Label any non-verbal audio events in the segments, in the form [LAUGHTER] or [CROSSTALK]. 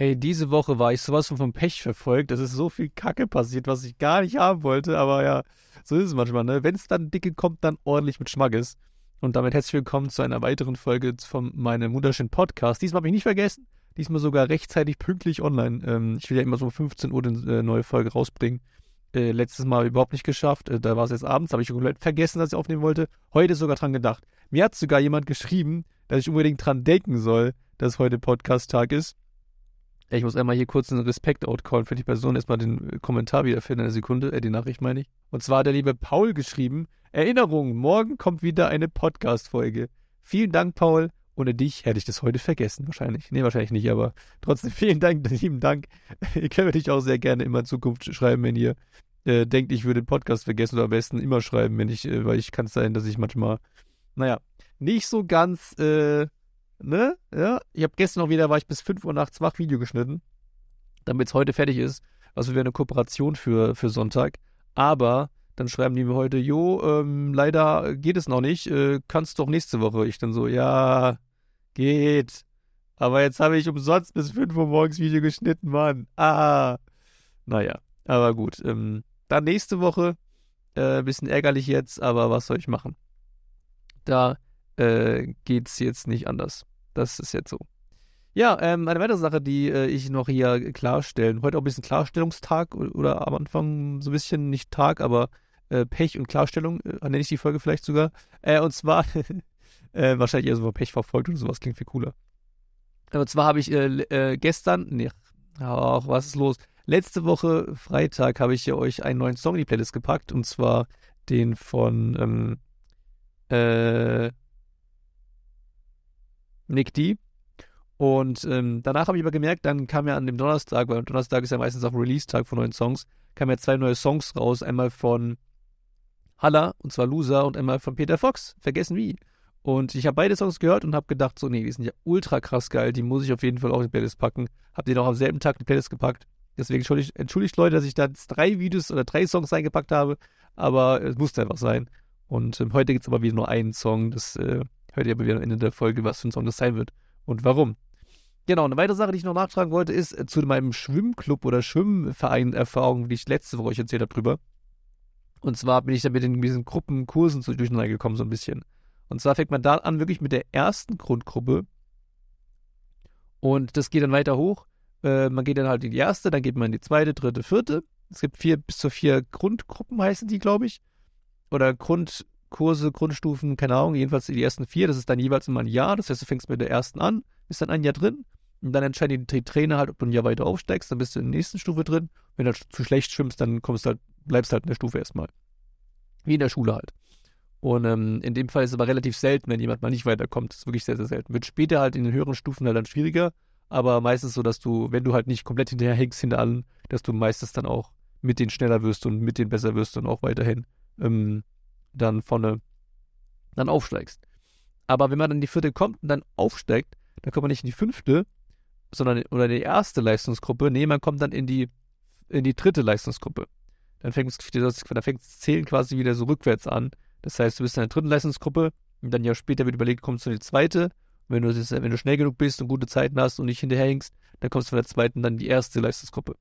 Ey, diese Woche war ich sowas von vom Pech verfolgt. Es ist so viel Kacke passiert, was ich gar nicht haben wollte. Aber ja, so ist es manchmal, ne? Wenn es dann dicke kommt, dann ordentlich mit Schmackes. Und damit herzlich willkommen zu einer weiteren Folge von meinem wunderschönen Podcast. Diesmal habe ich nicht vergessen. Diesmal sogar rechtzeitig pünktlich online. Ähm, ich will ja immer so um 15 Uhr eine äh, neue Folge rausbringen. Äh, letztes Mal überhaupt nicht geschafft. Äh, da war es jetzt abends, habe ich komplett vergessen, dass ich aufnehmen wollte. Heute sogar dran gedacht. Mir hat sogar jemand geschrieben, dass ich unbedingt dran denken soll, dass heute Podcast-Tag ist. Ich muss einmal hier kurz einen Respekt outcallen für die Person. Erstmal den äh, Kommentar wiederfinden, eine Sekunde, äh, die Nachricht meine ich. Und zwar hat der liebe Paul geschrieben: Erinnerung, morgen kommt wieder eine Podcast-Folge. Vielen Dank, Paul. Ohne dich hätte ich das heute vergessen, wahrscheinlich. Nee, wahrscheinlich nicht, aber trotzdem [LAUGHS] vielen Dank, [LAUGHS] lieben Dank. Ihr könnt natürlich auch sehr gerne immer in Zukunft schreiben, wenn ihr äh, denkt, ich würde den Podcast vergessen oder am besten immer schreiben, wenn ich, äh, weil ich kann es sein, dass ich manchmal, naja, nicht so ganz, äh, ne? Ja, ich habe gestern noch wieder, war ich bis 5 Uhr nachts wach, Video geschnitten, damit es heute fertig ist. Also wäre eine Kooperation für, für Sonntag. Aber dann schreiben die mir heute, jo, ähm, leider geht es noch nicht, äh, kannst doch nächste Woche. Ich dann so, ja, geht. Aber jetzt habe ich umsonst bis 5 Uhr morgens Video geschnitten, Mann. Ah. Naja, aber gut. Ähm, dann nächste Woche. Äh, bisschen ärgerlich jetzt, aber was soll ich machen? Da äh, geht es jetzt nicht anders. Das ist jetzt so. Ja, ähm, eine weitere Sache, die äh, ich noch hier klarstellen, heute auch ein bisschen Klarstellungstag oder am Anfang so ein bisschen nicht Tag, aber äh, Pech und Klarstellung, äh, nenne ich die Folge vielleicht sogar. Äh, und zwar, [LAUGHS] äh, wahrscheinlich eher so Pech verfolgt oder sowas, klingt viel cooler. Und zwar habe ich äh, gestern, nee, ach, was ist los? Letzte Woche, Freitag, habe ich euch einen neuen Song in die Playlist gepackt und zwar den von ähm, äh, Nick D. Und ähm, danach habe ich aber gemerkt, dann kam ja an dem Donnerstag, weil Donnerstag ist ja meistens auch Release-Tag von neuen Songs, kamen ja zwei neue Songs raus. Einmal von Halla, und zwar Loser, und einmal von Peter Fox, vergessen wie. Und ich habe beide Songs gehört und habe gedacht, so, nee, die sind ja ultra krass geil, die muss ich auf jeden Fall auch in die Playlist packen. Hab den auch am selben Tag in die Playlist gepackt. Deswegen entschuldigt, entschuldigt Leute, dass ich da drei Videos oder drei Songs reingepackt habe, aber es musste einfach sein. Und ähm, heute gibt es aber wieder nur einen Song, das äh, hört ihr aber wieder am Ende der Folge, was für ein Song das sein wird und warum. Genau, eine weitere Sache, die ich noch nachtragen wollte, ist äh, zu meinem Schwimmclub oder Schwimmverein-Erfahrung, die ich letzte Woche euch erzählt habe drüber. Und zwar bin ich da mit in diesen Gruppenkursen so durcheinander gekommen, so ein bisschen. Und zwar fängt man da an, wirklich mit der ersten Grundgruppe. Und das geht dann weiter hoch. Äh, man geht dann halt in die erste, dann geht man in die zweite, dritte, vierte. Es gibt vier bis zu vier Grundgruppen, heißen die, glaube ich. Oder Grundkurse, Grundstufen, keine Ahnung, jedenfalls die ersten vier. Das ist dann jeweils immer ein Jahr. Das heißt, du fängst mit der ersten an, bist dann ein Jahr drin. Und dann entscheiden die Trainer halt, ob du ein Jahr weiter aufsteigst, dann bist du in der nächsten Stufe drin. Wenn du zu schlecht schwimmst, dann kommst du halt, bleibst halt in der Stufe erstmal. Wie in der Schule halt. Und ähm, in dem Fall ist es aber relativ selten, wenn jemand mal nicht weiterkommt. Das ist wirklich sehr, sehr selten. Wird später halt in den höheren Stufen halt dann schwieriger, aber meistens so, dass du, wenn du halt nicht komplett hinterher hängst hinter allen, dass du meistens dann auch mit denen schneller wirst und mit denen besser wirst und auch weiterhin ähm, dann vorne dann aufsteigst. Aber wenn man dann die vierte kommt und dann aufsteigt, dann kommt man nicht in die fünfte, sondern oder in die erste Leistungsgruppe. Nee, man kommt dann in die, in die dritte Leistungsgruppe. Dann fängt es dann fängt das Zählen quasi wieder so rückwärts an. Das heißt, du bist in der dritten Leistungsgruppe und dann ja später wird überlegt, kommst du in die zweite. wenn du, wenn du schnell genug bist und gute Zeiten hast und nicht hinterherhängst, dann kommst du von der zweiten dann in die erste Leistungsgruppe.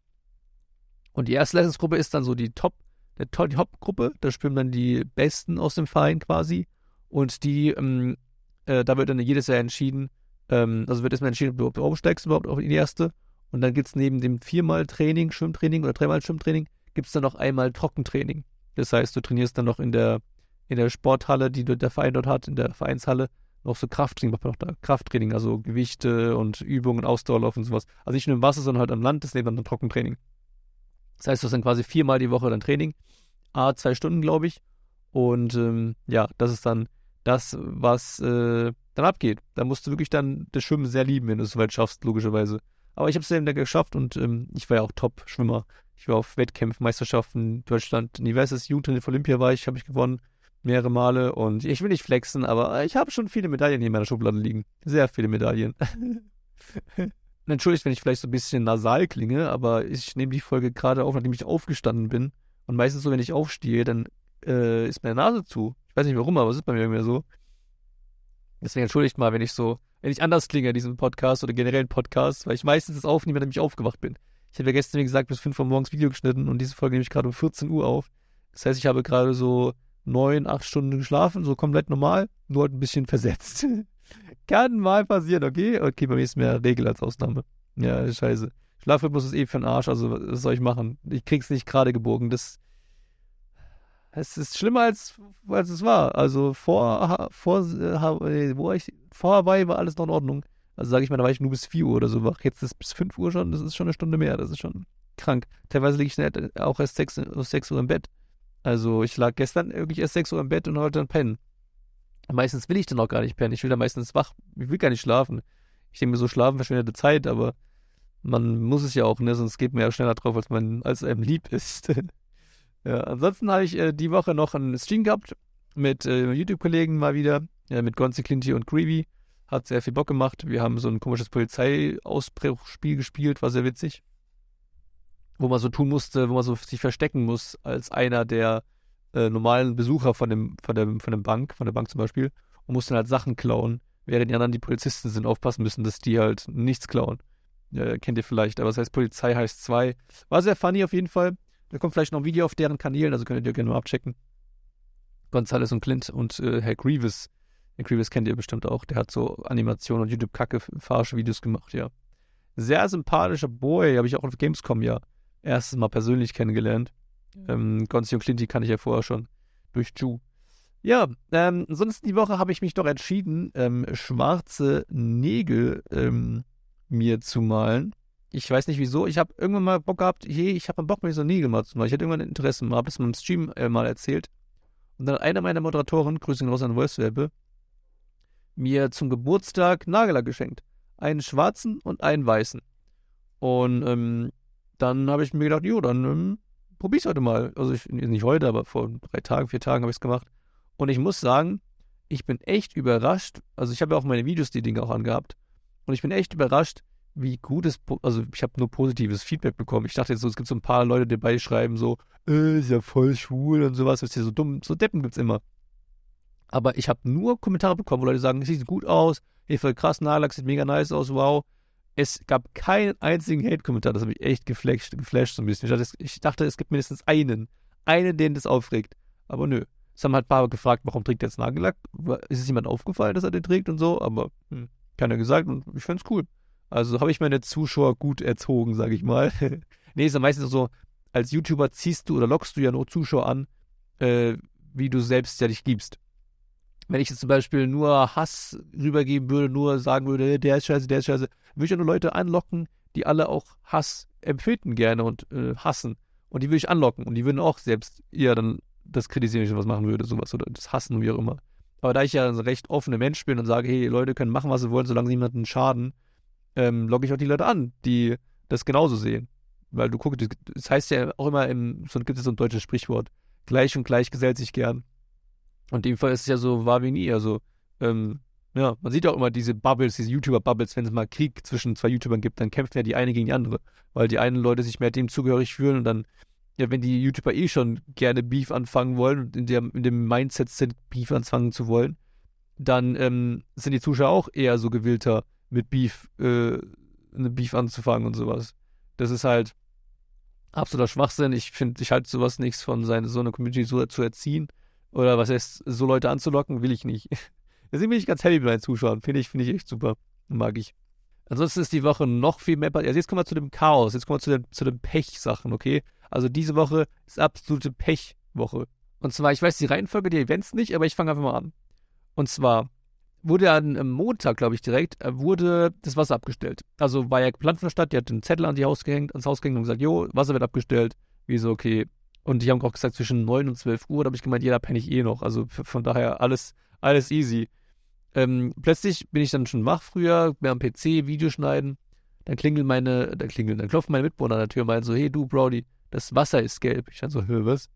Und die erste Leistungsgruppe ist dann so die Top, der die Hauptgruppe. Da schwimmen dann die Besten aus dem Verein quasi. Und die, ähm, äh, da wird dann jedes Jahr entschieden, ähm, also wird erstmal entschieden, ob du aufsteigst überhaupt auf die erste. Und dann gibt es neben dem viermal Training, Schwimmtraining oder dreimal Schwimmtraining, gibt es dann noch einmal Trockentraining. Das heißt, du trainierst dann noch in der, in der Sporthalle, die der Verein dort hat, in der Vereinshalle, noch so Krafttraining, macht man noch da Krafttraining, also Gewichte und Übungen, Ausdauerlauf und sowas. Also nicht nur im Wasser, sondern halt am Land, das neben dann Trockentraining. Das heißt, du hast dann quasi viermal die Woche dann Training, a zwei Stunden, glaube ich. Und ähm, ja, das ist dann das, was äh, dann abgeht. Da musst du wirklich dann das Schwimmen sehr lieben, wenn du es soweit schaffst, logischerweise. Aber ich habe es dann geschafft und ähm, ich war ja auch Top-Schwimmer. Ich war auf Wettkämpfen, Meisterschaften, Deutschland, Universes Jugendturnier auf Olympia war ich, habe ich gewonnen, mehrere Male und ich will nicht flexen, aber ich habe schon viele Medaillen hier in meiner Schublade liegen. Sehr viele Medaillen. [LAUGHS] Entschuldigt, wenn ich vielleicht so ein bisschen nasal klinge, aber ich nehme die Folge gerade auf, nachdem ich aufgestanden bin. Und meistens so, wenn ich aufstehe, dann äh, ist meine Nase zu. Ich weiß nicht warum, aber es ist bei mir irgendwie so. Deswegen entschuldigt mal, wenn ich so wenn ich anders klinge in diesem Podcast oder generellen Podcast, weil ich meistens das aufnehme, wenn ich aufgewacht bin. Ich habe ja gestern, wie gesagt, bis 5 Uhr morgens Video geschnitten und diese Folge nehme ich gerade um 14 Uhr auf. Das heißt, ich habe gerade so neun, acht Stunden geschlafen, so komplett normal, nur halt ein bisschen versetzt. [LAUGHS] Kann mal passieren, okay? Okay, bei mir ist mehr Regel als Ausnahme. Ja, scheiße. Schlafrhythmus ist eh für den Arsch, also was soll ich machen? Ich krieg's nicht gerade gebogen. Das, es ist schlimmer als, als es war. Also vor, vor, äh, wo ich, vor Hawaii war alles noch in Ordnung. Also sage ich mal, da war ich nur bis 4 Uhr oder so wach. Jetzt ist es bis 5 Uhr schon, das ist schon eine Stunde mehr. Das ist schon krank. Teilweise liege ich auch erst 6, 6 Uhr im Bett. Also ich lag gestern wirklich erst 6 Uhr im Bett und heute dann pennen. Meistens will ich dann auch gar nicht pennen. Ich will dann meistens wach. Ich will gar nicht schlafen. Ich denke mir so, schlafen verschwendete Zeit, aber man muss es ja auch, ne? Sonst geht man ja schneller drauf, als man als einem lieb ist. [LAUGHS] ja, ansonsten habe ich äh, die Woche noch einen Stream gehabt mit äh, YouTube-Kollegen mal wieder, ja, mit Gonzi Clinty und Creevy. Hat sehr viel Bock gemacht. Wir haben so ein komisches Polizeiausbruchspiel gespielt, war sehr witzig. Wo man so tun musste, wo man so sich verstecken muss als einer der äh, normalen Besucher von dem, von dem, von dem Bank, von der Bank zum Beispiel, und musste dann halt Sachen klauen, während die anderen die Polizisten sind, aufpassen müssen, dass die halt nichts klauen. Ja, kennt ihr vielleicht, aber das heißt Polizei heißt 2. War sehr funny auf jeden Fall. Da kommt vielleicht noch ein Video auf deren Kanälen, also könnt ihr gerne mal abchecken. Gonzales und Clint und äh, Herr Grievous. Herr Grievous kennt ihr bestimmt auch. Der hat so Animationen und YouTube-Kacke-Farsche-Videos gemacht, ja. Sehr sympathischer Boy, habe ich auch auf Gamescom ja erstes Mal persönlich kennengelernt. Ähm, Gonzi und Clinty kann ich ja vorher schon durch Ju. Ja, ähm, ansonsten die Woche habe ich mich doch entschieden, ähm, schwarze Nägel ähm, mir zu malen. Ich weiß nicht wieso. Ich habe irgendwann mal Bock gehabt, hey, ich habe mal Bock, mir so Nägel mal zu malen. Ich hatte irgendwann Interesse mal, es mal im Stream äh, mal erzählt. Und dann hat einer meiner Moderatoren, Grüße raus an Voicewerbe, mir zum Geburtstag Nagellack geschenkt. Einen schwarzen und einen weißen. Und ähm, dann habe ich mir gedacht, jo, dann ähm, probier's heute mal. Also ich, nicht heute, aber vor drei Tagen, vier Tagen habe ich es gemacht. Und ich muss sagen, ich bin echt überrascht. Also ich habe ja auch meine Videos die Dinge auch angehabt. Und ich bin echt überrascht, wie gut es, also ich habe nur positives Feedback bekommen. Ich dachte jetzt so, es gibt so ein paar Leute, die dabei schreiben so, äh, ist ja voll schwul und sowas, ist ja so dumm, so Deppen gibt's immer. Aber ich habe nur Kommentare bekommen, wo Leute sagen, es sieht gut aus, hey, voll krass, Nagellack sieht mega nice aus, wow. Es gab keinen einzigen Hate-Kommentar, das habe ich echt geflasht, geflasht so ein bisschen. Ich dachte, es, ich dachte, es gibt mindestens einen, einen, den das aufregt. Aber nö. Es haben halt ein paar gefragt, warum trägt er jetzt Nagellack? Ist es jemand aufgefallen, dass er den trägt und so? Aber hm keiner gesagt und ich find's cool. Also habe ich meine Zuschauer gut erzogen, sage ich mal. [LAUGHS] nee, ist ja meistens so, als YouTuber ziehst du oder lockst du ja nur Zuschauer an, äh, wie du selbst ja dich gibst. Wenn ich jetzt zum Beispiel nur Hass rübergeben würde, nur sagen würde, der ist scheiße, der ist scheiße, würde ich ja nur Leute anlocken, die alle auch Hass empfinden gerne und äh, hassen. Und die würde ich anlocken und die würden auch selbst eher dann das kritisieren, wenn ich was machen würde, sowas oder das hassen, wie auch immer. Aber da ich ja ein recht offener Mensch bin und sage, hey, Leute können machen, was sie wollen, solange sie niemanden schaden, ähm, logge ich auch die Leute an, die das genauso sehen. Weil du guckst, das heißt ja auch immer, im, so gibt es so ein deutsches Sprichwort, gleich und gleich gesellt sich gern. Und in dem Fall ist es ja so, war wie nie. Also, ähm, ja, man sieht ja auch immer diese Bubbles, diese YouTuber-Bubbles, wenn es mal Krieg zwischen zwei YouTubern gibt, dann kämpfen ja die eine gegen die andere, weil die einen Leute sich mehr dem zugehörig fühlen und dann ja, wenn die YouTuber eh schon gerne Beef anfangen wollen und in, der, in dem Mindset sind, Beef anfangen zu wollen, dann ähm, sind die Zuschauer auch eher so gewillter, mit Beef, äh, eine Beef anzufangen und sowas. Das ist halt absoluter Schwachsinn. Ich finde, ich halte sowas nichts von seine, so eine Community so zu erziehen. Oder was heißt, so Leute anzulocken, will ich nicht. [LAUGHS] Deswegen bin ich ganz happy mit meinen Zuschauern. Finde ich, finde ich echt super. Mag ich. Ansonsten ist die Woche noch viel mehr. Also jetzt kommen wir zu dem Chaos. Jetzt kommen wir zu den, zu den Pech-Sachen, okay? Also diese Woche ist absolute Pechwoche. Und zwar, ich weiß die Reihenfolge der Events nicht, aber ich fange einfach mal an. Und zwar wurde am Montag, glaube ich, direkt, äh, wurde das Wasser abgestellt. Also war ja geplant von der Stadt, die hat den Zettel an die Haus gehängt, ans Haus gehängt und gesagt, jo, Wasser wird abgestellt. Wie so, okay. Und die haben auch gesagt, zwischen 9 und 12 Uhr, da habe ich gemeint, jeder penne ich eh noch. Also von daher alles, alles easy. Ähm, plötzlich bin ich dann schon wach früher, mehr am PC, Video schneiden. Dann klingeln meine, dann klingeln, dann klopfen meine Mitbewohner an der Tür und meinen so, hey du, Brody, das Wasser ist gelb. Ich dann so, hör, was?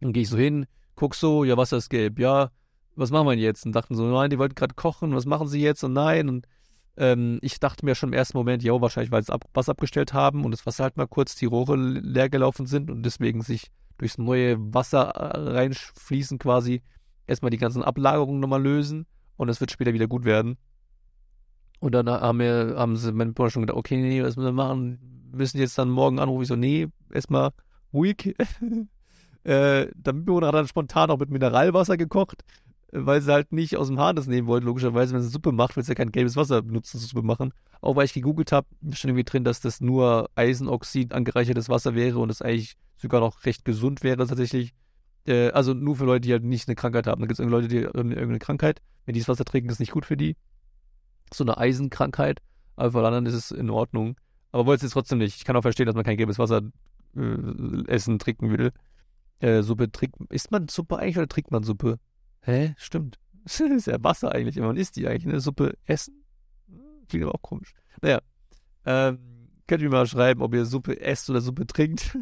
Dann gehe ich so hin, guck so, ja, Wasser ist gelb, ja, was machen wir denn jetzt? Und dachten so, nein, die wollten gerade kochen, was machen sie jetzt? Und nein, und ähm, ich dachte mir schon im ersten Moment, ja, wahrscheinlich, weil sie ab, Wasser abgestellt haben und das Wasser halt mal kurz die Rohre leer gelaufen sind und deswegen sich durchs neue Wasser äh, reinfließen quasi, erstmal die ganzen Ablagerungen nochmal lösen und es wird später wieder gut werden. Und dann haben, wir, haben sie meine Bruder schon gedacht, okay, nee, was müssen wir machen? Müssen jetzt dann morgen anrufen. Ich so, nee, erstmal ruhig. [LAUGHS] äh, der Mitbewohner hat dann spontan auch mit Mineralwasser gekocht, weil sie halt nicht aus dem Hahn das nehmen wollten. Logischerweise, wenn sie Suppe macht, will sie ja kein gelbes Wasser benutzen, zur Suppe machen. Auch weil ich gegoogelt habe, stand irgendwie drin, dass das nur Eisenoxid angereichertes Wasser wäre und das eigentlich sogar noch recht gesund wäre tatsächlich. Äh, also nur für Leute, die halt nicht eine Krankheit haben. Da gibt es Leute, die haben irgendeine Krankheit. Wenn die das Wasser trinken, ist nicht gut für die so eine Eisenkrankheit, aber für anderen ist es in Ordnung. Aber wollte es trotzdem nicht. Ich kann auch verstehen, dass man kein gelbes Wasser äh, essen, trinken will. Äh, Suppe trinkt. Isst man Suppe eigentlich oder trinkt man Suppe? Hä? Stimmt. [LAUGHS] Ist ja Wasser eigentlich. Man isst die eigentlich. Eine Suppe essen? Klingt aber auch komisch. Naja. Ähm, könnt ihr mir mal schreiben, ob ihr Suppe esst oder Suppe trinkt.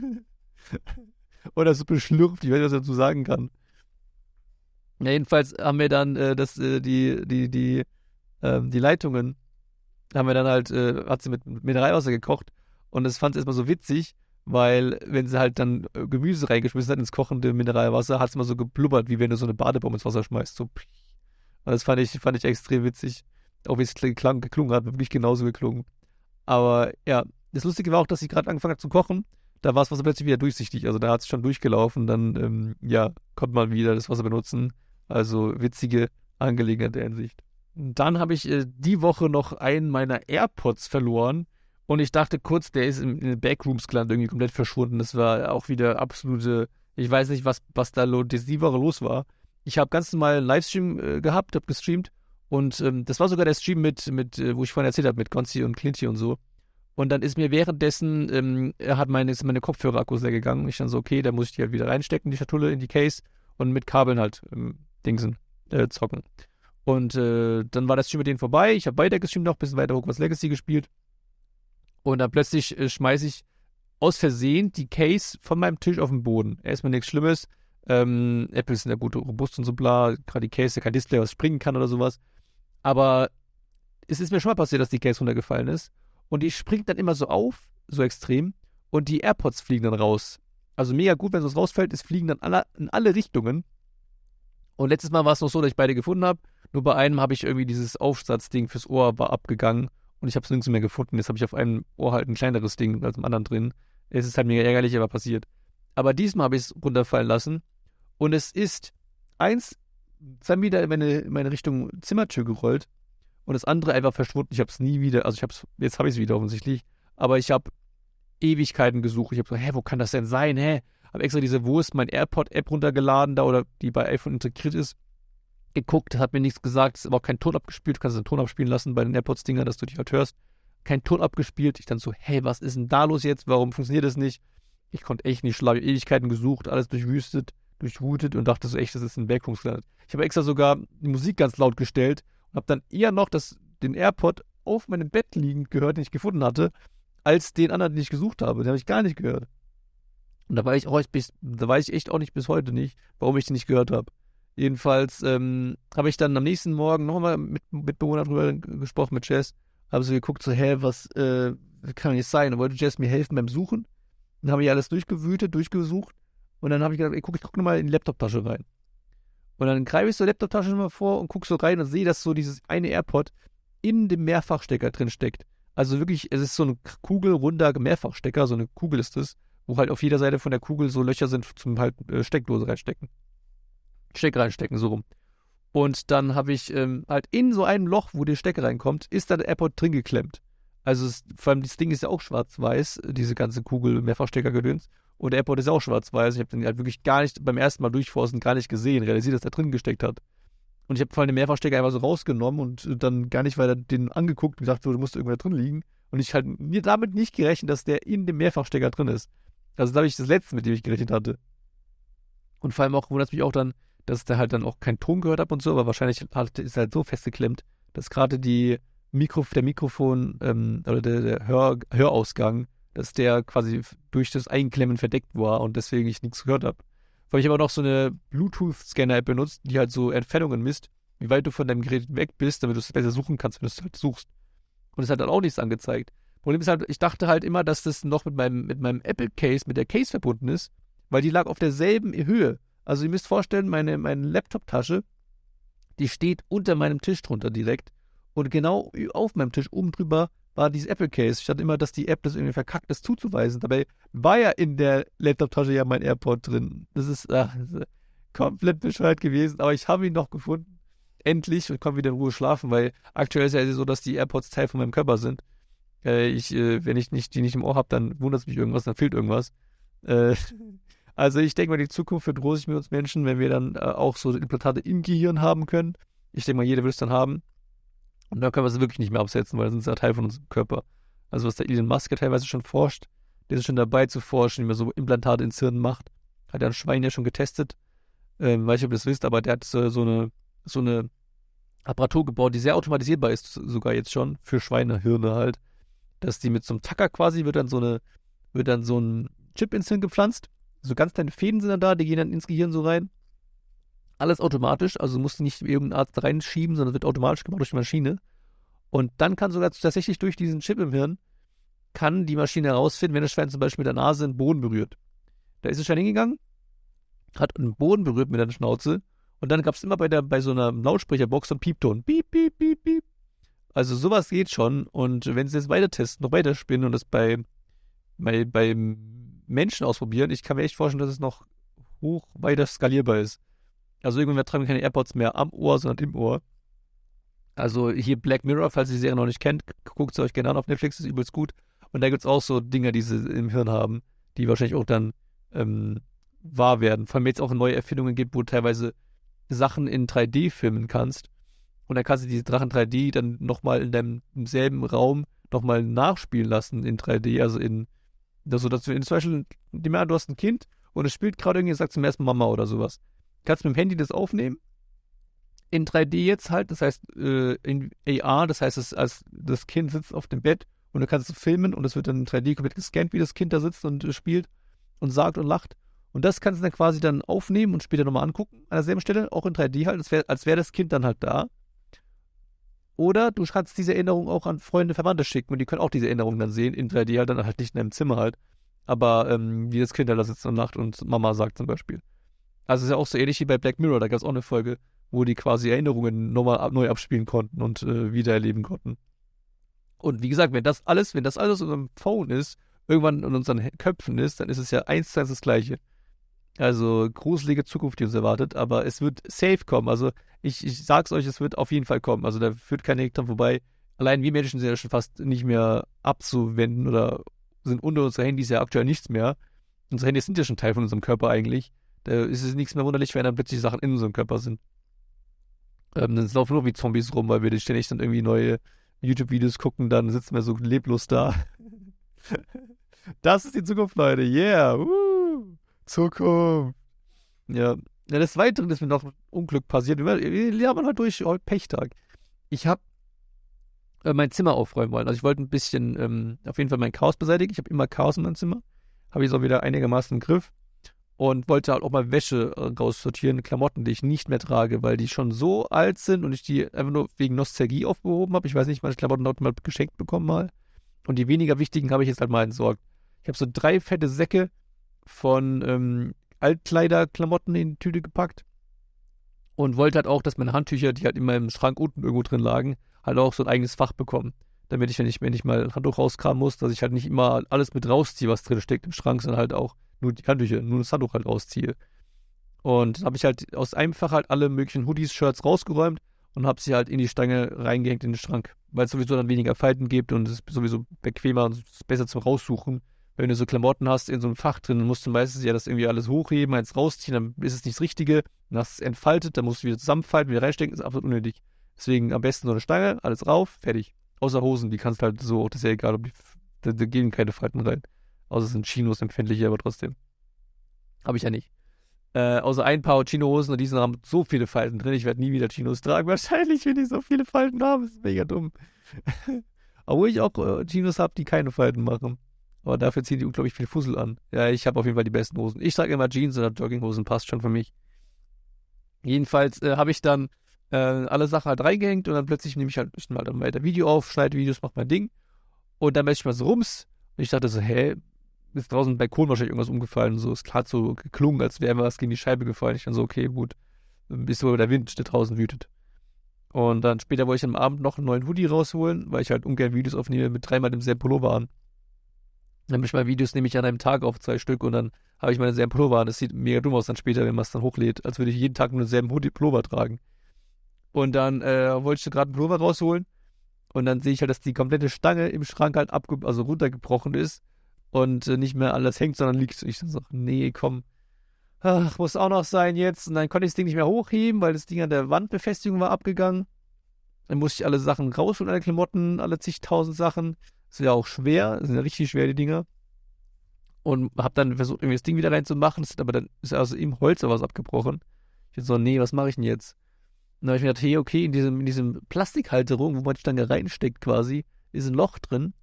[LAUGHS] oder Suppe schlürft. Ich weiß nicht, was ich dazu sagen kann. Ja, jedenfalls haben wir dann äh, das, äh, die, die, die ähm, die Leitungen haben wir dann halt, äh, hat sie mit Mineralwasser gekocht und das fand sie erstmal so witzig, weil wenn sie halt dann äh, Gemüse reingeschmissen hat ins kochende Mineralwasser, hat es mal so geblubbert, wie wenn du so eine Badebombe ins Wasser schmeißt. So. Und das fand ich, fand ich extrem witzig. Auch wie es klang, geklungen hat, wirklich genauso geklungen. Aber ja, das Lustige war auch, dass sie gerade angefangen hat zu kochen. Da war das Wasser plötzlich wieder durchsichtig. Also da hat es schon durchgelaufen. Dann, ähm, ja, konnte man wieder das Wasser benutzen. Also witzige Angelegenheit der Hinsicht. Dann habe ich äh, die Woche noch einen meiner AirPods verloren. Und ich dachte kurz, der ist in, den Backrooms gelandet, irgendwie komplett verschwunden. Das war auch wieder absolute, ich weiß nicht, was, was da Woche los war. Ich habe ganz normal einen Livestream äh, gehabt, habe gestreamt. Und ähm, das war sogar der Stream mit, mit äh, wo ich vorhin erzählt habe, mit Gonzi und Clinty und so. Und dann ist mir währenddessen, ähm, hat meine, ist meine Kopfhörer-Akkus leer gegangen. Ich dann so, okay, da muss ich die halt wieder reinstecken, die Schatulle in die Case und mit Kabeln halt ähm, Dingsen äh, zocken. Und äh, dann war das Stream mit denen vorbei. Ich habe weiter gestreamt noch, ein bisschen weiter Hogwarts Legacy gespielt. Und dann plötzlich äh, schmeiße ich aus Versehen die Case von meinem Tisch auf den Boden. Erstmal nichts Schlimmes. Ähm, Apple ist ja gut robust und so bla. Gerade die Case, kein Display, was springen kann oder sowas. Aber es ist mir schon mal passiert, dass die Case runtergefallen ist. Und die springt dann immer so auf, so extrem. Und die AirPods fliegen dann raus. Also mega gut, wenn sowas rausfällt. Es fliegen dann alle, in alle Richtungen. Und letztes Mal war es noch so, dass ich beide gefunden habe. Nur bei einem habe ich irgendwie dieses Aufsatzding fürs Ohr war abgegangen und ich habe es nirgends mehr gefunden. Jetzt habe ich auf einem Ohr halt ein kleineres Ding als im anderen drin. Es ist halt mega ärgerlich, aber passiert. Aber diesmal habe ich es runterfallen lassen und es ist eins dann wieder in meine, in meine Richtung Zimmertür gerollt und das andere einfach verschwunden. Ich habe es nie wieder, also ich habe es, jetzt habe ich es wieder offensichtlich, aber ich habe Ewigkeiten gesucht. Ich habe so, hä, wo kann das denn sein? Hä? Habe extra diese Wo ist mein AirPod-App runtergeladen da oder die bei iPhone integriert ist geguckt, hat mir nichts gesagt, es ist aber auch kein Ton abgespielt, du kannst den Ton abspielen lassen bei den AirPods-Dinger, dass du dich halt hörst. Kein Ton abgespielt. Ich dann so, hey, was ist denn da los jetzt? Warum funktioniert das nicht? Ich konnte echt nicht schlafen, Ewigkeiten gesucht, alles durchwüstet, durchwutet und dachte so, echt, das ist ein gelandet. Ich habe extra sogar die Musik ganz laut gestellt und habe dann eher noch das, den AirPod auf meinem Bett liegend gehört, den ich gefunden hatte, als den anderen, den ich gesucht habe. Den habe ich gar nicht gehört. Und da war ich auch bis, da weiß ich echt auch nicht bis heute nicht, warum ich den nicht gehört habe. Jedenfalls ähm, habe ich dann am nächsten Morgen nochmal mit Mitbewohnern drüber gesprochen mit Jess. Habe so geguckt, so, hä, was äh, kann jetzt sein? Und wollte Jess mir helfen beim Suchen. Dann habe ich alles durchgewütet, durchgesucht. Und dann habe ich gedacht, ey, guck, ich gucke nochmal in die Laptoptasche rein. Und dann greife ich so Laptoptasche nochmal vor und gucke so rein und sehe, dass so dieses eine AirPod in dem Mehrfachstecker drin steckt. Also wirklich, es ist so ein kugelrunder Mehrfachstecker, so eine Kugel ist es, wo halt auf jeder Seite von der Kugel so Löcher sind zum halt äh, Steckdose reinstecken. Steck reinstecken, so rum. Und dann habe ich ähm, halt in so einem Loch, wo der Stecker reinkommt, ist da der AirPod drin geklemmt. Also es, vor allem das Ding ist ja auch schwarz-weiß, diese ganze Kugel Mehrfachstecker-Gedöns. Und der AirPod ist auch schwarz-weiß. Ich habe den halt wirklich gar nicht beim ersten Mal durchforsten gar nicht gesehen, realisiert, dass der drin gesteckt hat. Und ich habe vor allem den Mehrfachstecker einfach so rausgenommen und dann gar nicht weiter den angeguckt und gesagt, so, du musst irgendwo da drin liegen. Und ich halt mir damit nicht gerechnet, dass der in dem Mehrfachstecker drin ist. Also da habe ich das letzte, mit dem ich gerechnet hatte. Und vor allem auch wundert mich auch dann, dass der halt dann auch keinen Ton gehört hat und so, aber wahrscheinlich ist er halt so festgeklemmt, dass gerade die Mikro, der Mikrofon ähm, oder der, der Hör, Hörausgang, dass der quasi durch das Einklemmen verdeckt war und deswegen ich nichts gehört habe. Weil ich aber noch so eine Bluetooth-Scanner-App benutzt, die halt so Entfernungen misst, wie weit du von deinem Gerät weg bist, damit du es besser suchen kannst, wenn du es halt suchst. Und es hat dann auch nichts angezeigt. Problem ist halt, ich dachte halt immer, dass das noch mit meinem, mit meinem Apple-Case, mit der Case verbunden ist, weil die lag auf derselben Höhe. Also ihr müsst vorstellen, meine, meine Laptop-Tasche, die steht unter meinem Tisch drunter direkt. Und genau auf meinem Tisch oben drüber war dieses Apple Case. Ich dachte immer, dass die App das irgendwie verkackt ist zuzuweisen. Dabei war ja in der Laptop-Tasche ja mein AirPod drin. Das ist, ach, das ist komplett bescheuert gewesen, aber ich habe ihn noch gefunden. Endlich und konnte wieder in Ruhe schlafen, weil aktuell ist ja so, dass die AirPods Teil von meinem Körper sind. Äh, ich, äh, wenn ich nicht, die nicht im Ohr habe, dann wundert es mich irgendwas, dann fehlt irgendwas. Äh, also ich denke mal, die Zukunft wird rosig mit uns Menschen, wenn wir dann äh, auch so Implantate im Gehirn haben können. Ich denke mal, jeder will es dann haben. Und dann können wir es wirklich nicht mehr absetzen, weil das ist ja Teil von unserem Körper. Also was der Elon Musk ja teilweise schon forscht, der ist schon dabei zu forschen, wie man so Implantate ins Hirn macht. Hat ja ein Schwein ja schon getestet. Ähm, weiß nicht, ob ihr das wisst, aber der hat so, so eine, so eine Apparatur gebaut, die sehr automatisierbar ist, sogar jetzt schon, für Schweinehirne halt. Dass die mit so einem Tacker quasi wird dann so eine, wird dann so ein Chip ins Hirn gepflanzt. So ganz kleine Fäden sind dann da, die gehen dann ins Gehirn so rein alles automatisch, also musst du nicht irgendeinen Arzt reinschieben, sondern wird automatisch gemacht durch die Maschine. Und dann kann sogar tatsächlich durch diesen Chip im Hirn, kann die Maschine herausfinden, wenn das Schwein zum Beispiel mit der Nase den Boden berührt. Da ist das Schwein hingegangen, hat den Boden berührt mit der Schnauze und dann gab es immer bei, der, bei so einer Lautsprecherbox so einen Piepton. Piep, piep, piep, piep. Also sowas geht schon und wenn sie jetzt weiter testen, noch weiter spinnen und das bei, bei, beim Menschen ausprobieren, ich kann mir echt vorstellen, dass es noch hoch weiter skalierbar ist. Also irgendwann tragen wir keine AirPods mehr am Ohr, sondern im Ohr. Also hier Black Mirror, falls ihr die Serie noch nicht kennt, guckt sie euch gerne an auf Netflix, ist übelst gut. Und da gibt es auch so Dinge, die sie im Hirn haben, die wahrscheinlich auch dann ähm, wahr werden. Vor allem jetzt auch neue Erfindungen gibt, wo du teilweise Sachen in 3D filmen kannst. Und dann kannst du diese Drachen 3D dann nochmal in deinem selben Raum nochmal nachspielen lassen in 3D, also in, so dass du zum Beispiel, die du hast ein Kind und es spielt gerade irgendwie, sagt zum ersten Mama oder sowas kannst mit dem Handy das aufnehmen. In 3D jetzt halt, das heißt äh, in AR, das heißt, das, als das Kind sitzt auf dem Bett und du kannst es filmen und es wird dann in 3D komplett gescannt, wie das Kind da sitzt und äh, spielt und sagt und lacht. Und das kannst du dann quasi dann aufnehmen und später nochmal angucken, an derselben Stelle, auch in 3D halt, als wäre wär das Kind dann halt da. Oder du kannst diese Erinnerung auch an Freunde, Verwandte schicken und die können auch diese Erinnerung dann sehen, in 3D halt, dann halt nicht in einem Zimmer halt. Aber ähm, wie das Kind da sitzt und lacht und Mama sagt zum Beispiel. Also ist ja auch so ähnlich wie bei Black Mirror, da gab es auch eine Folge, wo die quasi Erinnerungen nochmal neu abspielen konnten und äh, wiedererleben konnten. Und wie gesagt, wenn das alles, wenn das alles in unserem Phone ist, irgendwann in unseren Köpfen ist, dann ist es ja eins zu eins das Gleiche. Also gruselige Zukunft, die uns erwartet, aber es wird safe kommen. Also ich, ich sag's euch, es wird auf jeden Fall kommen. Also da führt kein Weg dran vorbei. Allein wir Menschen sind ja schon fast nicht mehr abzuwenden oder sind unter unsere Handys ja aktuell nichts mehr. Unsere Handys sind ja schon Teil von unserem Körper eigentlich. Da ist es nichts mehr wunderlich, wenn dann plötzlich Sachen in unserem Körper sind. Ähm, dann laufen nur wie Zombies rum, weil wir ständig dann irgendwie neue YouTube-Videos gucken, dann sitzen wir so leblos da. [LAUGHS] das ist die Zukunft, Leute. Yeah. Woo. Zukunft. Ja. ja. Des Weiteren ist mir noch ein Unglück passiert. Wir lernen halt durch heute Pechtag. Ich habe äh, mein Zimmer aufräumen wollen. Also ich wollte ein bisschen ähm, auf jeden Fall mein Chaos beseitigen. Ich habe immer Chaos in meinem Zimmer. Habe ich auch wieder einigermaßen im Griff und wollte halt auch mal Wäsche äh, raussortieren, Klamotten, die ich nicht mehr trage, weil die schon so alt sind und ich die einfach nur wegen Nostalgie aufgehoben habe. Ich weiß nicht, meine Klamotten dort mal geschenkt bekommen mal. Und die weniger wichtigen habe ich jetzt halt mal entsorgt. Ich habe so drei fette Säcke von ähm, Altkleiderklamotten in die Tüte gepackt und wollte halt auch, dass meine Handtücher, die halt in meinem Schrank unten irgendwo drin lagen, halt auch so ein eigenes Fach bekommen. Damit ich, wenn ich, wenn ich mal ein Handtuch rauskramen muss, dass ich halt nicht immer alles mit rausziehe, was drin steckt im Schrank, sondern halt auch nur die Handtücher, nur das Handtuch halt rausziehe. Und habe ich halt aus einem Fach halt alle möglichen Hoodies, Shirts rausgeräumt und habe sie halt in die Stange reingehängt in den Schrank, weil es sowieso dann weniger Falten gibt und es ist sowieso bequemer und besser zum Raussuchen. Wenn du so Klamotten hast in so einem Fach drin, musst du meistens ja das irgendwie alles hochheben, eins rausziehen, dann ist es nicht das Richtige, dann hast du es entfaltet, dann musst du wieder zusammenfalten, wieder reinstecken, ist absolut unnötig. Deswegen am besten so eine Stange, alles rauf, fertig. Außer Hosen, die kannst du halt so, das ist ja egal, da, da gehen keine Falten rein. Außer es sind Chinos empfindlicher, aber trotzdem. Habe ich ja nicht. Äh, außer ein paar Chino-Hosen und die haben so viele Falten drin. Ich werde nie wieder Chinos tragen. Wahrscheinlich, wenn die so viele Falten haben. Das ist mega dumm. [LAUGHS] Obwohl ich auch äh, Chinos habe, die keine Falten machen. Aber dafür ziehen die unglaublich viel Fussel an. Ja, ich habe auf jeden Fall die besten Hosen. Ich trage immer Jeans oder Jogginghosen, passt schon für mich. Jedenfalls äh, habe ich dann äh, alle Sachen halt reingehängt und dann plötzlich nehme ich halt, ich halt dann weiter Video auf, schneide Videos, mach mein Ding. Und dann messe ich mal so rums. Und ich dachte so, hä, ist draußen bei Balkon wahrscheinlich irgendwas umgefallen. So, es hat so geklungen, als wäre was gegen die Scheibe gefallen. Ich dann so, okay, gut. Bis so der Wind, der draußen wütet. Und dann später wollte ich am Abend noch einen neuen Hoodie rausholen, weil ich halt ungern Videos aufnehme mit dreimal demselben Pullover an. Dann ich mal Videos nehme ich an einem Tag auf zwei Stück und dann habe ich meine selben Pullover an. Das sieht mega dumm aus dann später, wenn man es dann hochlädt, als würde ich jeden Tag nur denselben Pullover tragen. Und dann äh, wollte ich gerade einen Pullover rausholen und dann sehe ich halt, dass die komplette Stange im Schrank halt abge also runtergebrochen ist und äh, nicht mehr alles hängt, sondern liegt. Ich dann so, nee, komm, ach, muss auch noch sein jetzt. Und dann konnte ich das Ding nicht mehr hochheben, weil das Ding an der Wandbefestigung war abgegangen. Dann musste ich alle Sachen rausholen, alle Klamotten, alle zigtausend Sachen. Ist ja auch schwer, sind ja richtig schwer, die Dinger. Und hab dann versucht, irgendwie das Ding wieder reinzumachen, ist aber dann ist also im Holz was abgebrochen. Ich dachte so, nee, was mache ich denn jetzt? Und dann habe ich mir gedacht, hey, okay, in diesem, in diesem Plastikhalterung, wo man die Stange reinsteckt quasi, ist ein Loch drin.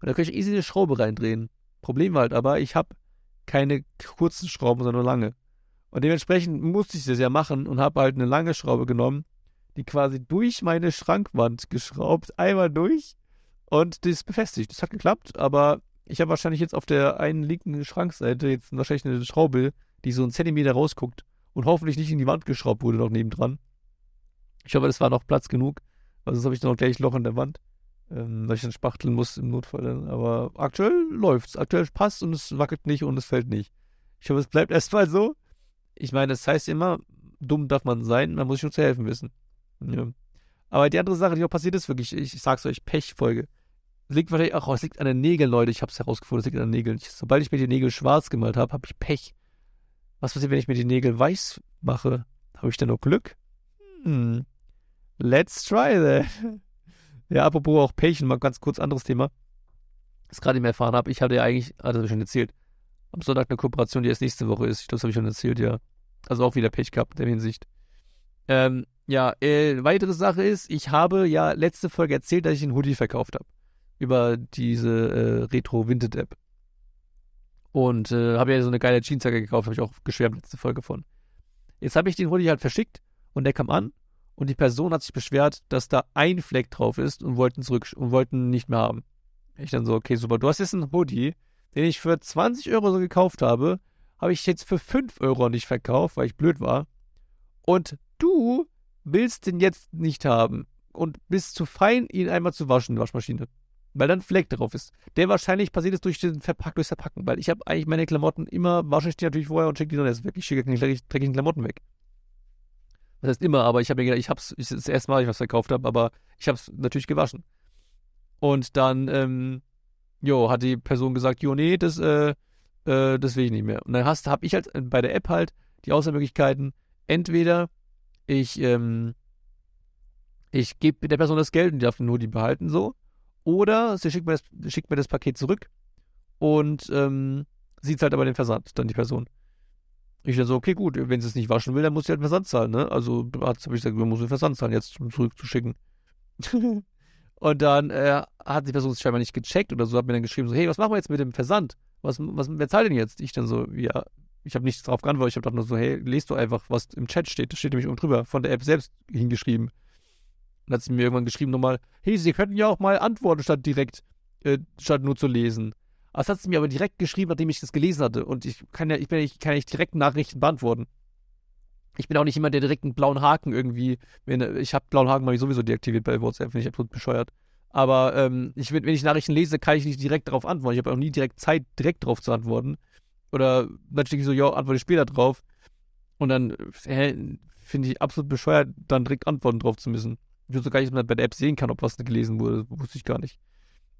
Und da kann ich easy eine Schraube reindrehen. Problem war halt aber, ich habe keine kurzen Schrauben, sondern nur lange. Und dementsprechend musste ich das ja machen und habe halt eine lange Schraube genommen, die quasi durch meine Schrankwand geschraubt, einmal durch und das befestigt. Das hat geklappt, aber ich habe wahrscheinlich jetzt auf der einen linken Schrankseite jetzt wahrscheinlich eine Schraube, die so einen Zentimeter rausguckt und hoffentlich nicht in die Wand geschraubt wurde noch nebendran. Ich hoffe, das war noch Platz genug, weil sonst habe ich dann noch gleich Loch in der Wand ähm, weil ich dann spachteln muss im Notfall. Aber aktuell läuft's. Aktuell passt und es wackelt nicht und es fällt nicht. Ich hoffe, es bleibt [LAUGHS] erstmal so. Ich meine, das heißt immer, dumm darf man sein, man muss sich nur zu helfen wissen. Ja. Aber die andere Sache, die auch passiert ist, wirklich, ich, ich sag's euch, Pechfolge. Es liegt wahrscheinlich, ach, es liegt an den Nägeln, Leute. Ich hab's herausgefunden, es liegt an den Nägeln. Ich, sobald ich mir die Nägel schwarz gemalt habe, habe ich Pech. Was passiert, wenn ich mir die Nägel weiß mache? Habe ich dann noch Glück? Hm. Let's try that. [LAUGHS] Ja, apropos auch Pech, mal ganz kurz anderes Thema. Das gerade nicht mehr erfahren habe. Ich hatte ja eigentlich, das habe ich schon erzählt, am Sonntag eine Kooperation, die erst nächste Woche ist. Ich glaube, das habe ich schon erzählt, ja. Also auch wieder Pech gehabt in der Hinsicht. Ähm, ja, äh, weitere Sache ist, ich habe ja letzte Folge erzählt, dass ich einen Hoodie verkauft habe. Über diese äh, Retro-Vinted-App. Und äh, habe ja so eine geile Jeansjacke gekauft, habe ich auch geschwärmt letzte Folge von. Jetzt habe ich den Hoodie halt verschickt und der kam an und die Person hat sich beschwert, dass da ein Fleck drauf ist und wollten zurück und wollten nicht mehr haben. Ich dann so, okay, super, du hast jetzt einen Hoodie, den ich für 20 Euro so gekauft habe, habe ich jetzt für 5 Euro nicht verkauft, weil ich blöd war. Und du willst den jetzt nicht haben und bist zu fein, ihn einmal zu waschen, die Waschmaschine. Weil dann Fleck drauf ist. Der wahrscheinlich passiert ist durch den Verpack, durchs Verpacken, weil ich habe eigentlich meine Klamotten immer, wasche ich die natürlich vorher und schicke die dann erst weg. Ich schicke keine dreckigen Klamotten weg was heißt immer, aber ich habe mir gedacht, ich hab's, ich, das erste Mal, ich was verkauft habe, aber ich habe es natürlich gewaschen. Und dann, ähm, jo, hat die Person gesagt, jo, nee, das, äh, äh, das will ich nicht mehr. Und dann hast, habe ich halt bei der App halt die Auswahlmöglichkeiten, entweder ich, ähm, ich gebe der Person das Geld und die darf nur die behalten, so, oder sie schickt mir das, schickt mir das Paket zurück und ähm, sieht halt aber den Versand, dann die Person. Ich dann so, okay, gut, wenn sie es nicht waschen will, dann muss sie halt Versand zahlen, ne? Also habe ich gesagt, man muss den Versand zahlen, jetzt um zurückzuschicken. [LAUGHS] und dann äh, hat die Person es scheinbar nicht gecheckt oder so, hat mir dann geschrieben, so, hey, was machen wir jetzt mit dem Versand? Was, was, wer zahlt denn jetzt? Ich dann so, ja, ich habe nichts drauf geantwortet, ich habe dann nur so, hey, lest du einfach, was im Chat steht. Das steht nämlich oben drüber, von der App selbst hingeschrieben. Dann hat sie mir irgendwann geschrieben nochmal, hey, Sie könnten ja auch mal antworten, statt direkt, äh, statt nur zu lesen. Das hat sie mir aber direkt geschrieben, nachdem ich das gelesen hatte. Und ich kann ja, ich bin ja, ich kann ja nicht direkt Nachrichten beantworten. Ich bin auch nicht immer der direkt einen blauen Haken irgendwie. Wenn, ich habe blauen Haken mal sowieso deaktiviert bei WhatsApp, finde ich absolut bescheuert. Aber ähm, ich, wenn ich Nachrichten lese, kann ich nicht direkt darauf antworten. Ich habe auch nie direkt Zeit, direkt darauf zu antworten. Oder dann stehe ich so, ja, antworte später drauf. Und dann finde ich absolut bescheuert, dann direkt antworten drauf zu müssen. Ich wusste gar nicht, dass man bei der App sehen kann, ob was gelesen wurde. Wusste ich gar nicht.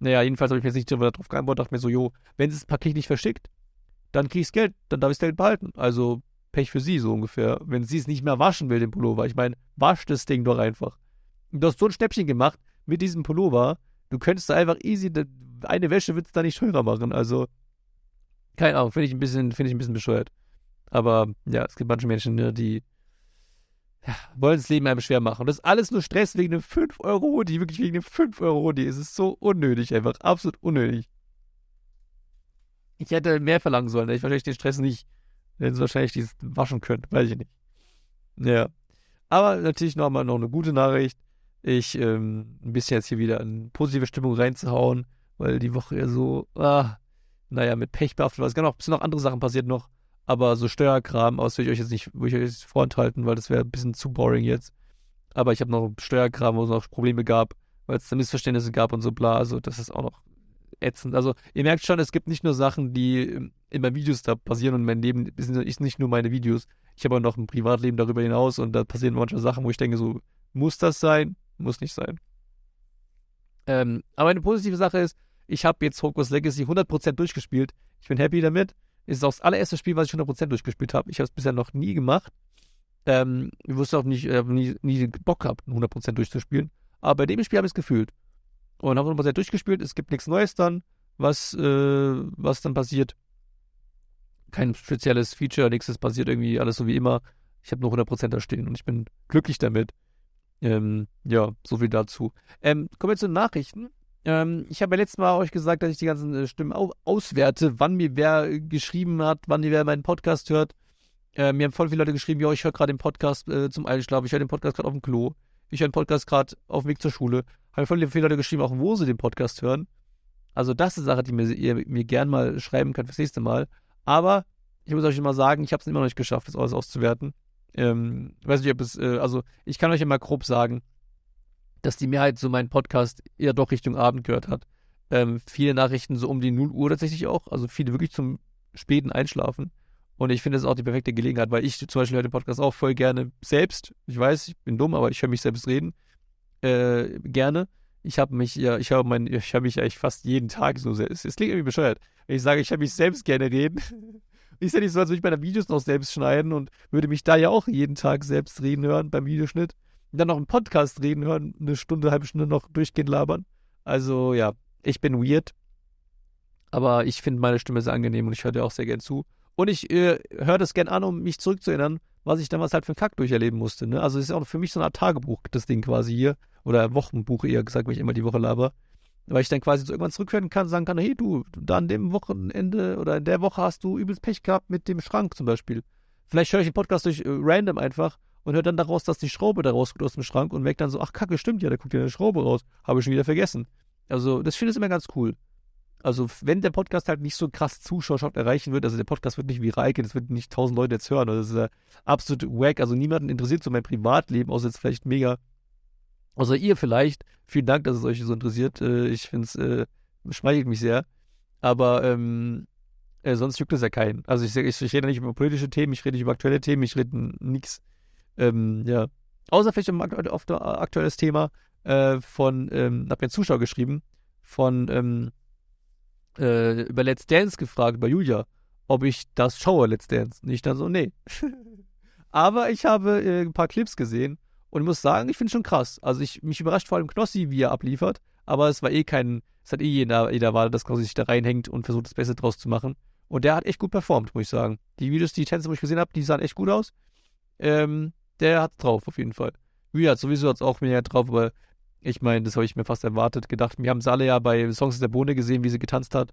Naja, jedenfalls habe ich mir jetzt nicht darauf geantwortet, dachte mir so, jo, wenn sie das Paket nicht verschickt, dann kriege ich das Geld, dann darf ich das Geld behalten. Also Pech für sie so ungefähr. Wenn sie es nicht mehr waschen will, den Pullover. Ich meine, wasch das Ding doch einfach. Du hast so ein Schnäppchen gemacht mit diesem Pullover. Du könntest da einfach easy, eine Wäsche wird es da nicht teurer machen. Also, keine Ahnung, finde ich ein bisschen, finde ich ein bisschen bescheuert. Aber ja, es gibt manche Menschen, ne, die ja, wollen das Leben einem schwer machen. Und das ist alles nur Stress wegen einem 5-Euro-Hoodie, wirklich wegen einem 5-Euro-Hoodie. Es ist so unnötig, einfach absolut unnötig. Ich hätte mehr verlangen sollen, hätte ich wahrscheinlich den Stress nicht, wenn sie wahrscheinlich dieses waschen können, weiß ich nicht. Ja. Aber natürlich nochmal noch eine gute Nachricht. Ich, ähm, ein bisschen jetzt hier wieder in positive Stimmung reinzuhauen, weil die Woche ja so, ah, naja, mit Pech behaftet war. Es kann auch, sind noch andere Sachen passiert noch. Aber so Steuerkram, aus will ich euch jetzt nicht, will ich euch jetzt vorenthalten, weil das wäre ein bisschen zu boring jetzt. Aber ich habe noch Steuerkram, wo es noch Probleme gab, weil es da Missverständnisse gab und so bla. Also das ist auch noch ätzend. Also ihr merkt schon, es gibt nicht nur Sachen, die in meinen Videos da passieren und mein Leben ist nicht nur meine Videos. Ich habe auch noch ein Privatleben darüber hinaus und da passieren manchmal Sachen, wo ich denke so, muss das sein? Muss nicht sein. Ähm, aber eine positive Sache ist, ich habe jetzt Hogwarts Legacy 100% durchgespielt. Ich bin happy damit. Es ist auch das allererste Spiel, was ich 100% durchgespielt habe. Ich habe es bisher noch nie gemacht. Ähm, ich wusste auch nicht, äh, nie, nie Bock gehabt, 100% durchzuspielen. Aber bei dem Spiel habe ich es gefühlt. Und habe 100% durchgespielt. Es gibt nichts Neues dann, was, äh, was dann passiert. Kein spezielles Feature, nichts passiert, irgendwie alles so wie immer. Ich habe nur 100% da stehen und ich bin glücklich damit. Ähm, ja, so viel dazu. Ähm, kommen wir zu den Nachrichten. Ähm, ich habe ja letztes Mal euch gesagt, dass ich die ganzen äh, Stimmen au auswerte, wann mir wer geschrieben hat, wann mir wer meinen Podcast hört. Äh, mir haben voll viele Leute geschrieben, ja, ich höre gerade den Podcast äh, zum Einschlafen, ich höre den Podcast gerade auf dem Klo, ich höre den Podcast gerade auf dem Weg zur Schule. Haben voll viele Leute geschrieben, auch wo sie den Podcast hören. Also das ist eine Sache, die mir, ihr mir gern mal schreiben könnt fürs nächste Mal. Aber ich muss euch immer sagen, ich habe es immer noch nicht geschafft, das alles auszuwerten. Ähm, weiß nicht, ob es, äh, also ich kann euch immer grob sagen, dass die Mehrheit so meinen Podcast eher doch Richtung Abend gehört hat. Ähm, viele Nachrichten so um die 0 Uhr tatsächlich auch, also viele wirklich zum späten Einschlafen. Und ich finde es auch die perfekte Gelegenheit, weil ich zum Beispiel höre den Podcast auch voll gerne selbst. Ich weiß, ich bin dumm, aber ich höre mich selbst reden. Äh, gerne. Ich habe mich, ja, ich höre mein, ich höre mich eigentlich fast jeden Tag so selbst. Es klingt irgendwie bescheuert. Wenn ich sage, ich höre mich selbst gerne reden. [LAUGHS] ist ja nicht so, als würde ich meine Videos noch selbst schneiden und würde mich da ja auch jeden Tag selbst reden hören beim Videoschnitt dann noch einen Podcast reden hören, eine Stunde, halbe Stunde noch durchgehend labern. Also ja, ich bin weird, aber ich finde meine Stimme sehr angenehm und ich höre dir auch sehr gern zu. Und ich äh, höre das gern an, um mich zurückzuerinnern, was ich damals halt für einen Kack durcherleben musste. Ne? Also es ist auch für mich so eine Art Tagebuch, das Ding quasi hier. Oder Wochenbuch eher gesagt, weil ich immer die Woche laber. Weil ich dann quasi so irgendwann zurückhören kann, sagen kann, hey du, da an dem Wochenende oder in der Woche hast du übelst Pech gehabt mit dem Schrank zum Beispiel. Vielleicht höre ich den Podcast durch äh, random einfach und hört dann daraus, dass die Schraube da rauskommt aus dem Schrank und merkt dann so, ach kacke, stimmt ja, da kommt ja eine Schraube raus. Habe ich schon wieder vergessen. Also, das finde ich immer ganz cool. Also, wenn der Podcast halt nicht so krass Zuschauerschaft erreichen wird, also der Podcast wird nicht viral gehen, es wird nicht tausend Leute jetzt hören, also das ist ja absolut wack. Also, niemanden interessiert so mein Privatleben, außer jetzt vielleicht mega, außer ihr vielleicht. Vielen Dank, dass es euch so interessiert. Äh, ich finde es, äh, schmeichelt mich sehr. Aber, ähm, äh, sonst juckt es ja keinen. Also, ich, ich, ich rede nicht über politische Themen, ich rede nicht über aktuelle Themen, ich rede nichts ähm, ja. Außer vielleicht auf ein aktuelles Thema äh, von, ähm, hab mir ein Zuschauer geschrieben, von ähm, äh, über Let's Dance gefragt, bei Julia, ob ich das schaue, Let's Dance. Und ich dann so, nee. [LAUGHS] Aber ich habe äh, ein paar Clips gesehen und muss sagen, ich finde es schon krass. Also ich, mich überrascht vor allem Knossi, wie er abliefert, aber es war eh kein, es hat eh jeder, jeder erwartet, dass Knossi sich da reinhängt und versucht, das Beste draus zu machen. Und der hat echt gut performt, muss ich sagen. Die Videos, die Tänze, wo ich gesehen habe, die sahen echt gut aus. Ähm, der hat drauf, auf jeden Fall. Rüya hat sowieso hat's auch mehr drauf, aber ich meine, das habe ich mir fast erwartet, gedacht. Wir haben es alle ja bei Songs der Bohne gesehen, wie sie getanzt hat.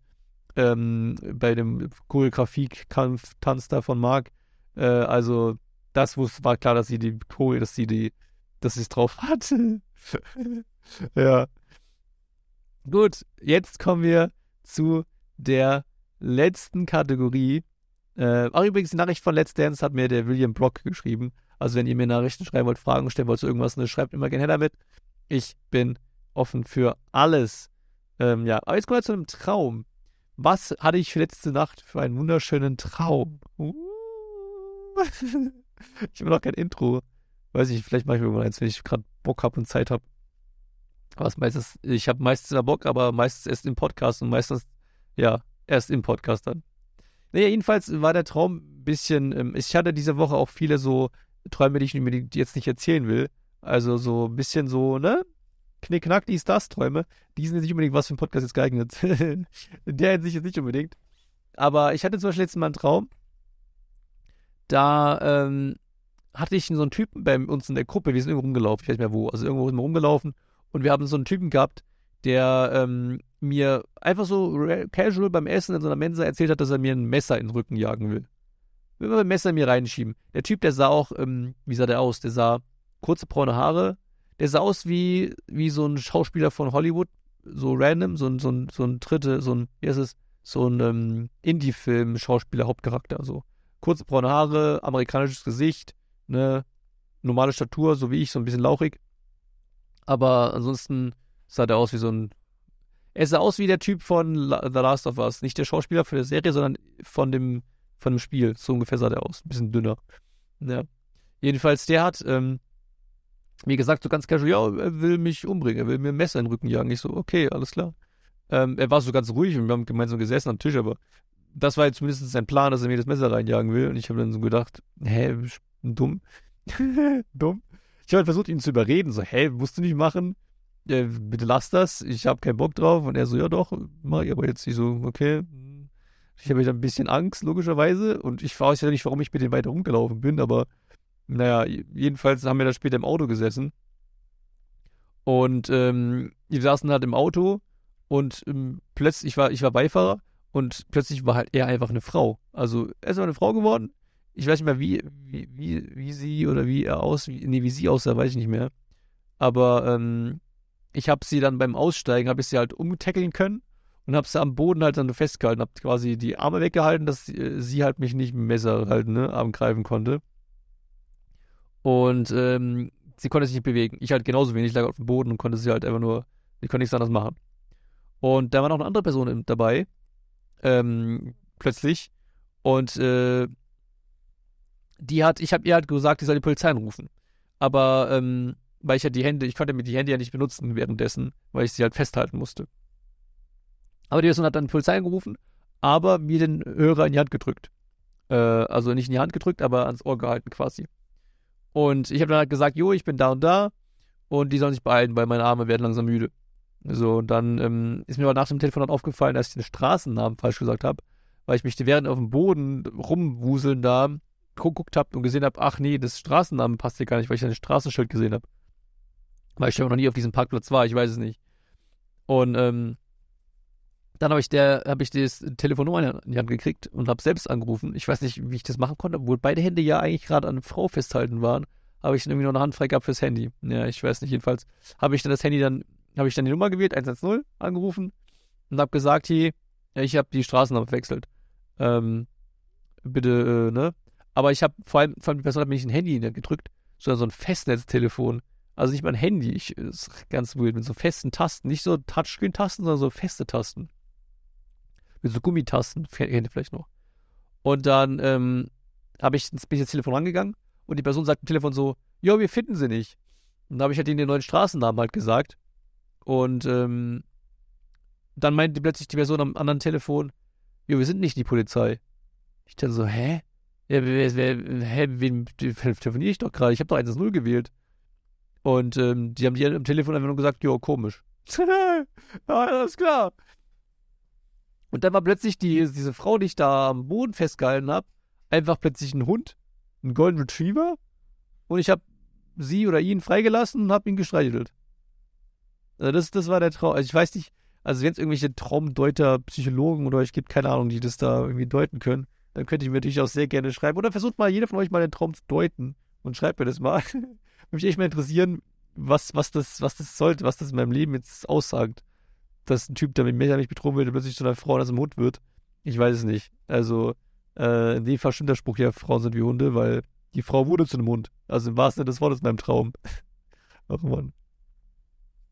Ähm, bei dem Choreografie-Tanz da von Marc. Äh, also, das war klar, dass sie die Choreo, dass sie die, dass sie es drauf [LAUGHS] hat. [LAUGHS] ja. Gut, jetzt kommen wir zu der letzten Kategorie. Äh, auch übrigens, die Nachricht von Let's Dance hat mir der William Brock geschrieben. Also wenn ihr mir Nachrichten schreiben wollt, Fragen stellen wollt zu irgendwas, ne, schreibt immer gerne her damit. Ich bin offen für alles. Ähm, ja, aber jetzt kommen wir zu einem Traum. Was hatte ich letzte Nacht für einen wunderschönen Traum? Uh. [LAUGHS] ich habe noch kein Intro. Weiß ich, vielleicht mache ich irgendwann eins, wenn ich gerade Bock habe und Zeit habe. Was meistens, ich habe meistens immer Bock, aber meistens erst im Podcast und meistens, ja, erst im Podcast dann. Naja, jedenfalls war der Traum ein bisschen, ähm, ich hatte diese Woche auch viele so Träume, die ich mir jetzt nicht erzählen will. Also so ein bisschen so, ne? Knickknack, dies, das Träume. Die sind jetzt nicht unbedingt was für einen Podcast jetzt geeignet. [LAUGHS] in der Hinsicht jetzt nicht unbedingt. Aber ich hatte zum Beispiel letztes Mal einen Traum. Da ähm, hatte ich so einen Typen bei uns in der Gruppe, wir sind irgendwo rumgelaufen, ich weiß nicht mehr wo, also irgendwo sind wir rumgelaufen und wir haben so einen Typen gehabt, der ähm, mir einfach so casual beim Essen in so einer Mensa erzählt hat, dass er mir ein Messer in den Rücken jagen will will mal ein Messer in mir reinschieben. Der Typ, der sah auch, ähm, wie sah der aus? Der sah kurze braune Haare. Der sah aus wie, wie so ein Schauspieler von Hollywood, so random, so ein, so ein, so ein dritte, so ein, wie heißt es, so ein ähm, Indie-Film-Schauspieler, Hauptcharakter, so. Kurze braune Haare, amerikanisches Gesicht, ne, normale Statur, so wie ich, so ein bisschen lauchig. Aber ansonsten sah der aus wie so ein. Er sah aus wie der Typ von The Last of Us. Nicht der Schauspieler für die Serie, sondern von dem, von dem Spiel. So ungefähr sah der aus. Ein bisschen dünner. Ja. Jedenfalls, der hat, ähm, wie gesagt, so ganz casual, ja, er will mich umbringen, er will mir ein Messer in den Rücken jagen. Ich so, okay, alles klar. Ähm, er war so ganz ruhig und wir haben gemeinsam gesessen am Tisch, aber das war jetzt zumindest sein Plan, dass er mir das Messer reinjagen will. Und ich habe dann so gedacht, hä, dumm. [LAUGHS] dumm. Ich habe halt versucht, ihn zu überreden, so, hä, musst du nicht machen? Ja, bitte lass das, ich habe keinen Bock drauf. Und er so, ja doch, mach ich aber jetzt. Ich so, okay. Ich habe ein bisschen Angst, logischerweise. Und ich weiß ja nicht, warum ich mit dem weiter rumgelaufen bin, aber naja, jedenfalls haben wir da später im Auto gesessen. Und ähm, wir saßen halt im Auto und ähm, plötzlich, ich war, ich war Beifahrer und plötzlich war halt er einfach eine Frau. Also er ist eine Frau geworden. Ich weiß nicht mehr, wie, wie, wie, wie sie oder wie er aus, wie, nee, wie sie aussah, weiß ich nicht mehr. Aber ähm, ich habe sie dann beim Aussteigen, habe ich sie halt umtackeln können und habe sie am Boden halt dann festgehalten, habe quasi die Arme weggehalten, dass sie, äh, sie halt mich nicht mit dem Messer halt, ne, Arm greifen konnte. Und ähm, sie konnte sich nicht bewegen. Ich halt genauso wenig, lag auf dem Boden und konnte sie halt einfach nur, ich konnte nichts anderes machen. Und da war noch eine andere Person dabei, ähm, plötzlich. Und äh, die hat, ich habe ihr halt gesagt, die soll die Polizei anrufen. Aber ähm, weil ich ja die Hände, ich konnte mir die Hände ja nicht benutzen währenddessen, weil ich sie halt festhalten musste. Aber die Person hat dann Polizei angerufen, aber mir den Hörer in die Hand gedrückt. Äh, also nicht in die Hand gedrückt, aber ans Ohr gehalten quasi. Und ich habe dann halt gesagt, jo, ich bin da und da und die sollen sich beeilen, weil meine Arme werden langsam müde. So, und dann ähm, ist mir aber nach dem Telefonat aufgefallen, dass ich den Straßennamen falsch gesagt habe, weil ich mich während auf dem Boden rumwuseln da geguckt habe und gesehen habe, ach nee, das Straßennamen passt hier gar nicht, weil ich ein Straßenschild gesehen habe. Weil ich noch nie auf diesem Parkplatz war, ich weiß es nicht. Und ähm, dann habe ich der, ich das Telefonnummer in die Hand gekriegt und habe selbst angerufen. Ich weiß nicht, wie ich das machen konnte, obwohl beide Hände ja eigentlich gerade an eine Frau festhalten waren. Habe ich dann irgendwie noch eine Hand frei gehabt fürs Handy. Ja, ich weiß nicht. Jedenfalls habe ich dann das Handy dann, habe ich dann die Nummer gewählt, 110, angerufen und habe gesagt, hier, ich habe die Straßennummer verwechselt. Ähm, bitte, äh, ne? Aber ich habe vor allem, vor allem die Person hat mir nicht ein Handy gedrückt, sondern so ein Festnetztelefon. Also nicht mein Handy. Ich, ist ganz weird, mit so festen Tasten. Nicht so Touchscreen-Tasten, sondern so feste Tasten mit so Gummitasten, kennt ihr vielleicht noch. Und dann ähm, habe ich, bin ich ins Telefon rangegangen und die Person sagt am Telefon so, jo, wir finden sie nicht. Und da habe ich halt ihnen den neuen Straßennamen halt gesagt. Und ähm, dann meinte plötzlich die Person am anderen Telefon, jo, wir sind nicht die Polizei. Ich dann so, hä? Ja, wer, wer, hä, wen telefoniere ich doch gerade? Ich habe doch 1-0 gewählt. Und ähm, die haben die am Telefon einfach nur gesagt, jo, komisch. [LAUGHS] ja, alles klar. Und dann war plötzlich die, diese Frau, die ich da am Boden festgehalten habe, einfach plötzlich ein Hund, ein Golden Retriever. Und ich habe sie oder ihn freigelassen und habe ihn gestreichelt. Also das, das war der Traum. Also ich weiß nicht, also wenn es irgendwelche Traumdeuter, Psychologen oder ich gibt keine Ahnung, die das da irgendwie deuten können, dann könnte ich mir natürlich auch sehr gerne schreiben. Oder versucht mal jeder von euch mal den Traum zu deuten und schreibt mir das mal. [LAUGHS] Würde mich echt mal interessieren, was, was das, was das sollte, was das in meinem Leben jetzt aussagt dass ein Typ, der nicht betrogen wird, plötzlich zu einer Frau aus dem Hund wird. Ich weiß es nicht. Also, äh, in dem Fall stimmt der Spruch ja, Frauen sind wie Hunde, weil die Frau wurde zu einem Hund. Also im wahrsten Sinne des Wortes meinem Traum. [LAUGHS] Ach Mann.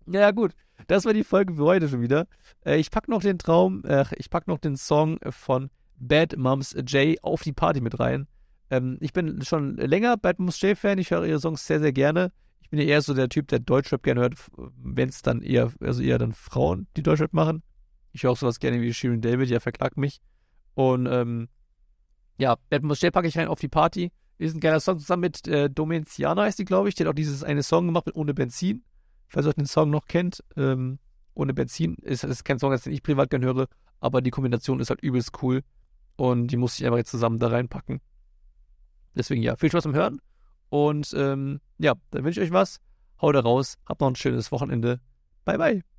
Ja, gut. Das war die Folge für heute schon wieder. Äh, ich pack noch den Traum, äh, ich pack noch den Song von Bad Moms J auf die Party mit rein. Ähm, ich bin schon länger Bad Moms J Fan. Ich höre ihre Songs sehr, sehr gerne. Ich bin ja eher so der Typ, der Deutschrap gerne hört, wenn es dann eher, also eher dann Frauen, die Deutschrap machen. Ich höre auch sowas gerne wie Shirin David, ja, verklagt mich. Und ähm, ja, Bad Moshe packe ich rein auf die Party. Ist ein geiler Song zusammen mit äh, Domenciana heißt die, glaube ich. Der hat auch dieses eine Song gemacht mit Ohne Benzin. Falls ihr den Song noch kennt, ähm, Ohne Benzin ist, ist kein Song, den ich privat gerne höre, aber die Kombination ist halt übelst cool. Und die muss ich einfach jetzt zusammen da reinpacken. Deswegen ja, viel Spaß beim Hören. Und ähm, ja, dann wünsche ich euch was. Haut raus. Habt noch ein schönes Wochenende. Bye, bye.